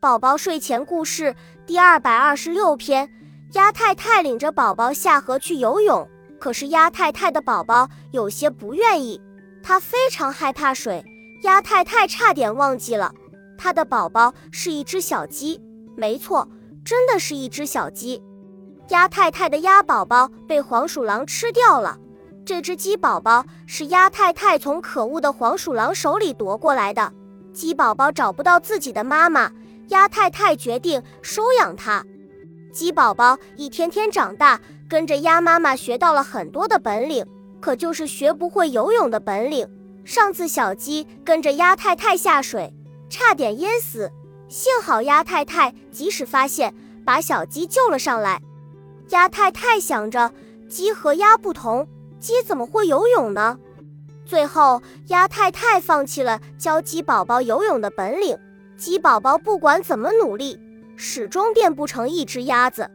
宝宝睡前故事第二百二十六篇：鸭太太领着宝宝下河去游泳，可是鸭太太的宝宝有些不愿意，他非常害怕水。鸭太太差点忘记了，他的宝宝是一只小鸡。没错，真的是一只小鸡。鸭太太的鸭宝宝被黄鼠狼吃掉了。这只鸡宝宝是鸭太太从可恶的黄鼠狼手里夺过来的。鸡宝宝找不到自己的妈妈。鸭太太决定收养它。鸡宝宝一天天长大，跟着鸭妈妈学到了很多的本领，可就是学不会游泳的本领。上次小鸡跟着鸭太太下水，差点淹死，幸好鸭太太及时发现，把小鸡救了上来。鸭太太想着，鸡和鸭不同，鸡怎么会游泳呢？最后，鸭太太放弃了教鸡宝宝游泳的本领。鸡宝宝不管怎么努力，始终变不成一只鸭子。